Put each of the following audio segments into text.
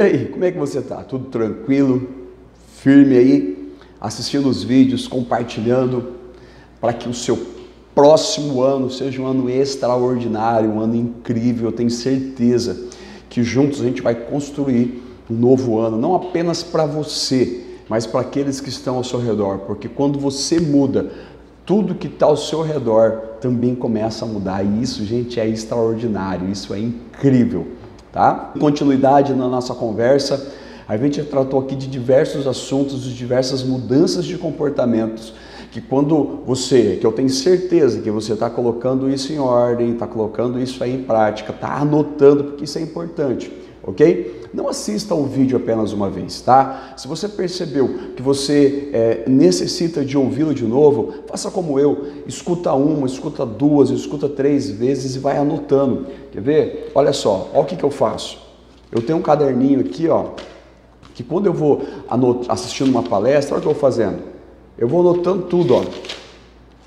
E aí, como é que você tá? Tudo tranquilo? Firme aí? Assistindo os vídeos, compartilhando para que o seu próximo ano seja um ano extraordinário, um ano incrível. Eu tenho certeza que juntos a gente vai construir um novo ano, não apenas para você, mas para aqueles que estão ao seu redor, porque quando você muda, tudo que está ao seu redor também começa a mudar. E isso, gente, é extraordinário, isso é incrível tá? Continuidade na nossa conversa, a gente tratou aqui de diversos assuntos, de diversas mudanças de comportamentos, que quando você, que eu tenho certeza que você está colocando isso em ordem, está colocando isso aí em prática, está anotando, porque isso é importante ok? Não assista o vídeo apenas uma vez, tá? Se você percebeu que você é, necessita de ouvi-lo de novo, faça como eu, escuta uma, escuta duas, escuta três vezes e vai anotando. Quer ver? Olha só, olha o que, que eu faço. Eu tenho um caderninho aqui, ó, que quando eu vou assistindo uma palestra, olha o que eu vou fazendo. Eu vou anotando tudo, ó.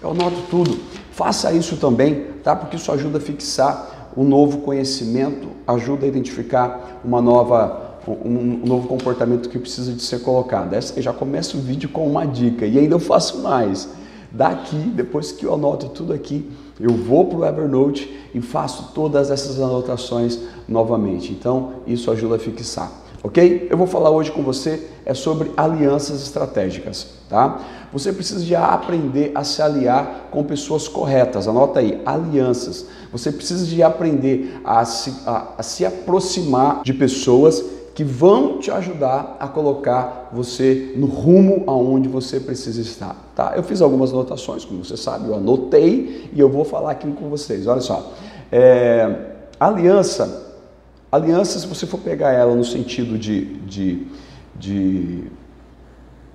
Eu anoto tudo. Faça isso também, tá? Porque isso ajuda a fixar um novo conhecimento ajuda a identificar uma nova, um, um novo comportamento que precisa de ser colocado. Essa, já começa o vídeo com uma dica e ainda eu faço mais. Daqui, depois que eu anoto tudo aqui, eu vou para o Evernote e faço todas essas anotações novamente. Então, isso ajuda a fixar ok? Eu vou falar hoje com você é sobre alianças estratégicas, tá? Você precisa de aprender a se aliar com pessoas corretas, anota aí, alianças. Você precisa de aprender a se, a, a se aproximar de pessoas que vão te ajudar a colocar você no rumo aonde você precisa estar, tá? Eu fiz algumas anotações, como você sabe, eu anotei e eu vou falar aqui com vocês. Olha só, é, aliança Aliança, se você for pegar ela no sentido de, de, de,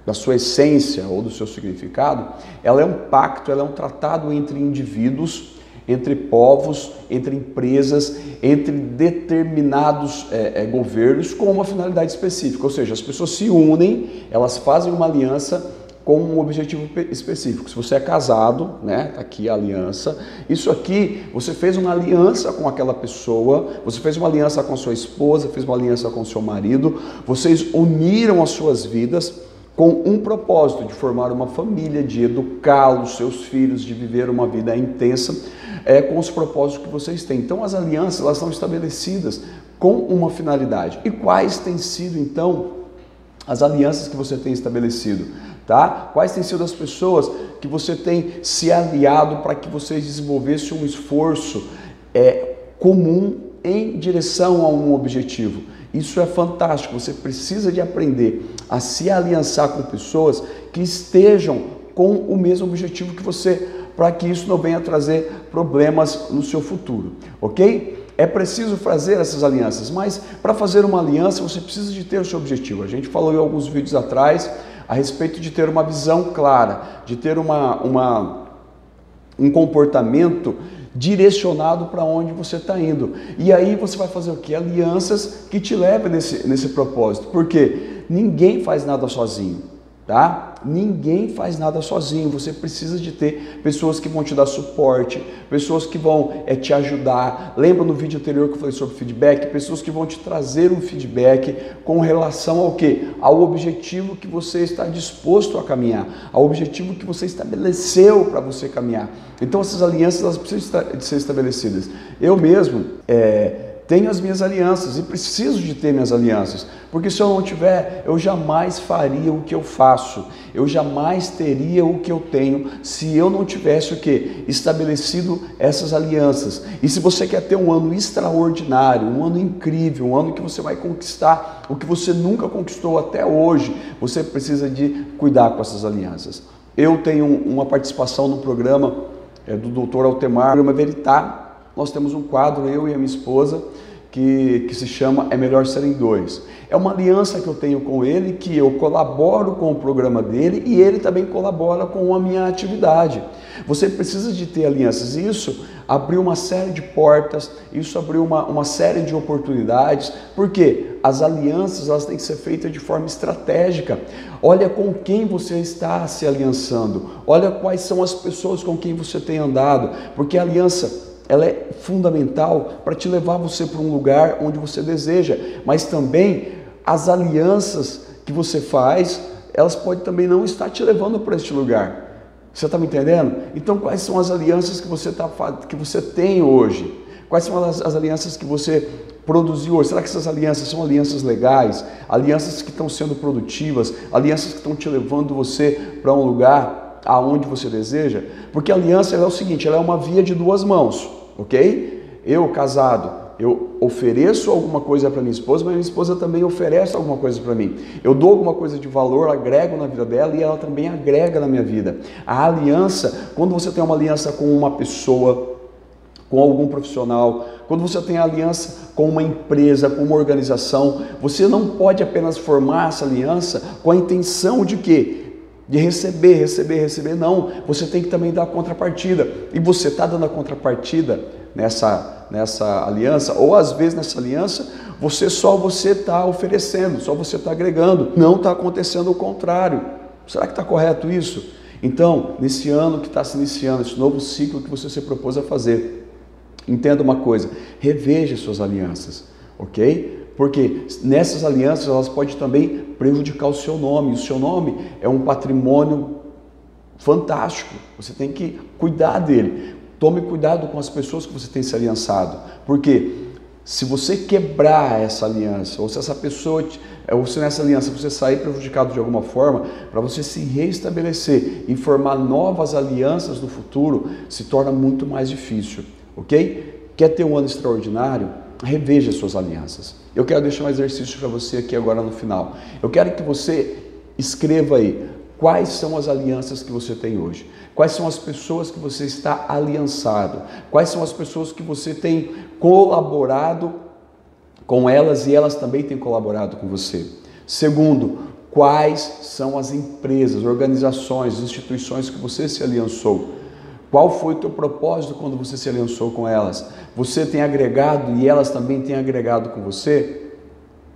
da sua essência ou do seu significado, ela é um pacto, ela é um tratado entre indivíduos, entre povos, entre empresas, entre determinados é, é, governos com uma finalidade específica. Ou seja, as pessoas se unem, elas fazem uma aliança com um objetivo específico. Se você é casado, né, tá aqui a aliança. Isso aqui, você fez uma aliança com aquela pessoa, você fez uma aliança com a sua esposa, fez uma aliança com o seu marido, vocês uniram as suas vidas com um propósito de formar uma família, de educar os seus filhos, de viver uma vida intensa, é, com os propósitos que vocês têm. Então as alianças elas são estabelecidas com uma finalidade. E quais têm sido então as alianças que você tem estabelecido? tá? Quais têm sido as pessoas que você tem se aliado para que vocês desenvolvessem um esforço é, comum em direção a um objetivo? Isso é fantástico. Você precisa de aprender a se aliançar com pessoas que estejam com o mesmo objetivo que você, para que isso não venha trazer problemas no seu futuro, ok? É preciso fazer essas alianças, mas para fazer uma aliança você precisa de ter o seu objetivo. A gente falou em alguns vídeos atrás a respeito de ter uma visão clara, de ter uma, uma um comportamento direcionado para onde você está indo. E aí você vai fazer o que? Alianças que te levem nesse, nesse propósito. Porque ninguém faz nada sozinho tá? Ninguém faz nada sozinho, você precisa de ter pessoas que vão te dar suporte, pessoas que vão é, te ajudar. Lembra no vídeo anterior que eu falei sobre feedback? Pessoas que vão te trazer um feedback com relação ao que? Ao objetivo que você está disposto a caminhar, ao objetivo que você estabeleceu para você caminhar. Então essas alianças elas precisam de ser estabelecidas. Eu mesmo, é, tenho as minhas alianças e preciso de ter minhas alianças, porque se eu não tiver, eu jamais faria o que eu faço, eu jamais teria o que eu tenho se eu não tivesse o que? Estabelecido essas alianças. E se você quer ter um ano extraordinário, um ano incrível, um ano que você vai conquistar o que você nunca conquistou até hoje, você precisa de cuidar com essas alianças. Eu tenho uma participação no programa é, do Dr. Altemar, programa Veritar, nós temos um quadro, eu e a minha esposa, que, que se chama É Melhor Serem Dois. É uma aliança que eu tenho com ele, que eu colaboro com o programa dele e ele também colabora com a minha atividade. Você precisa de ter alianças. Isso abriu uma série de portas, isso abriu uma, uma série de oportunidades, porque as alianças elas têm que ser feitas de forma estratégica. Olha com quem você está se aliançando, olha quais são as pessoas com quem você tem andado, porque a aliança ela é fundamental para te levar você para um lugar onde você deseja, mas também as alianças que você faz, elas podem também não estar te levando para este lugar. Você está me entendendo? Então, quais são as alianças que você, tá, que você tem hoje? Quais são as, as alianças que você produziu hoje? Será que essas alianças são alianças legais? Alianças que estão sendo produtivas? Alianças que estão te levando você para um lugar aonde você deseja? Porque a aliança é o seguinte, ela é uma via de duas mãos, ok? Eu, casado, eu ofereço alguma coisa para minha esposa, mas minha esposa também oferece alguma coisa para mim. Eu dou alguma coisa de valor, agrego na vida dela e ela também agrega na minha vida. A aliança, quando você tem uma aliança com uma pessoa, com algum profissional, quando você tem aliança com uma empresa, com uma organização, você não pode apenas formar essa aliança com a intenção de quê? De receber, receber, receber. Não, você tem que também dar a contrapartida. E você está dando a contrapartida nessa nessa aliança, ou às vezes nessa aliança, você só você está oferecendo, só você está agregando, não está acontecendo o contrário. Será que está correto isso? Então, nesse ano que está se iniciando, esse novo ciclo que você se propôs a fazer, entenda uma coisa, reveja suas alianças, ok? Porque nessas alianças elas podem também prejudicar o seu nome. O seu nome é um patrimônio fantástico. Você tem que cuidar dele. Tome cuidado com as pessoas que você tem se aliançado, porque se você quebrar essa aliança, ou se essa pessoa, ou se nessa aliança você sair prejudicado de alguma forma, para você se reestabelecer e formar novas alianças no futuro, se torna muito mais difícil, ok? Quer ter um ano extraordinário? Reveja suas alianças. Eu quero deixar um exercício para você aqui agora no final. Eu quero que você escreva aí Quais são as alianças que você tem hoje? Quais são as pessoas que você está aliançado? Quais são as pessoas que você tem colaborado com elas e elas também têm colaborado com você? Segundo, quais são as empresas, organizações, instituições que você se aliançou? Qual foi o teu propósito quando você se aliançou com elas? Você tem agregado e elas também têm agregado com você?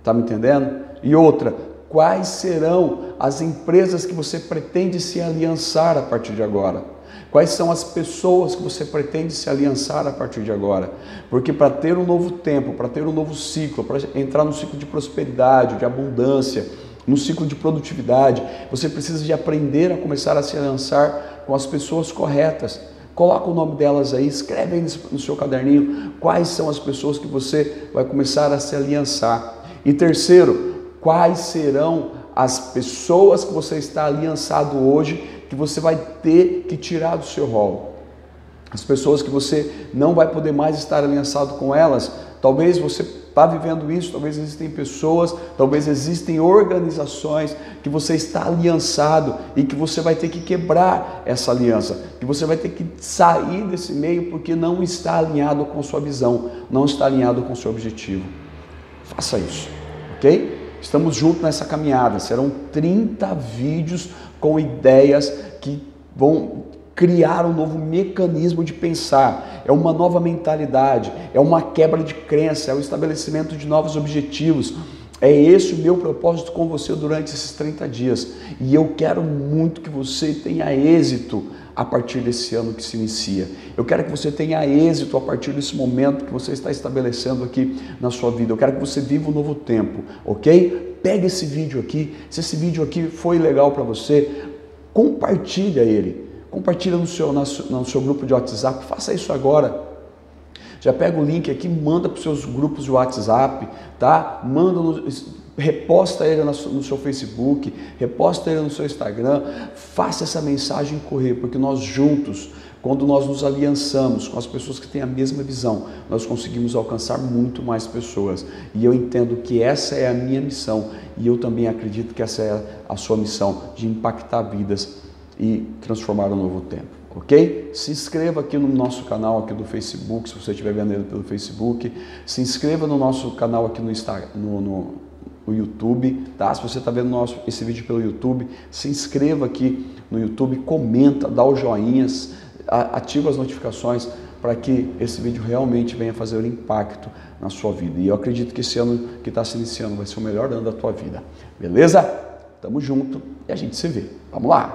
Tá me entendendo? E outra, quais serão as empresas que você pretende se aliançar a partir de agora. Quais são as pessoas que você pretende se aliançar a partir de agora? Porque para ter um novo tempo, para ter um novo ciclo, para entrar no ciclo de prosperidade, de abundância, no ciclo de produtividade, você precisa de aprender a começar a se aliançar com as pessoas corretas. Coloca o nome delas aí, escreve aí no seu caderninho quais são as pessoas que você vai começar a se aliançar. E terceiro, quais serão as pessoas que você está aliançado hoje que você vai ter que tirar do seu rol. As pessoas que você não vai poder mais estar aliançado com elas, talvez você está vivendo isso, talvez existem pessoas, talvez existem organizações que você está aliançado e que você vai ter que quebrar essa aliança, que você vai ter que sair desse meio porque não está alinhado com sua visão, não está alinhado com seu objetivo. Faça isso, ok? Estamos juntos nessa caminhada. Serão 30 vídeos com ideias que vão criar um novo mecanismo de pensar, é uma nova mentalidade, é uma quebra de crença, é o estabelecimento de novos objetivos. É esse o meu propósito com você durante esses 30 dias. E eu quero muito que você tenha êxito a partir desse ano que se inicia. Eu quero que você tenha êxito a partir desse momento que você está estabelecendo aqui na sua vida. Eu quero que você viva um novo tempo, ok? Pega esse vídeo aqui. Se esse vídeo aqui foi legal para você, compartilha ele. Compartilha no seu, no seu grupo de WhatsApp. Faça isso agora. Já pega o link aqui, manda para os seus grupos de WhatsApp, tá? Manda no, reposta ele no seu Facebook, reposta ele no seu Instagram, faça essa mensagem correr, porque nós juntos, quando nós nos aliançamos com as pessoas que têm a mesma visão, nós conseguimos alcançar muito mais pessoas. E eu entendo que essa é a minha missão e eu também acredito que essa é a sua missão de impactar vidas e transformar um novo tempo ok? Se inscreva aqui no nosso canal aqui do Facebook, se você estiver vendo ele pelo Facebook. Se inscreva no nosso canal aqui no, Instagram, no, no, no YouTube, tá? Se você está vendo nosso, esse vídeo pelo YouTube, se inscreva aqui no YouTube, comenta, dá os joinhas, ativa as notificações para que esse vídeo realmente venha fazer um impacto na sua vida. E eu acredito que esse ano que está se iniciando vai ser o melhor ano da tua vida. Beleza? Tamo junto e a gente se vê. Vamos lá!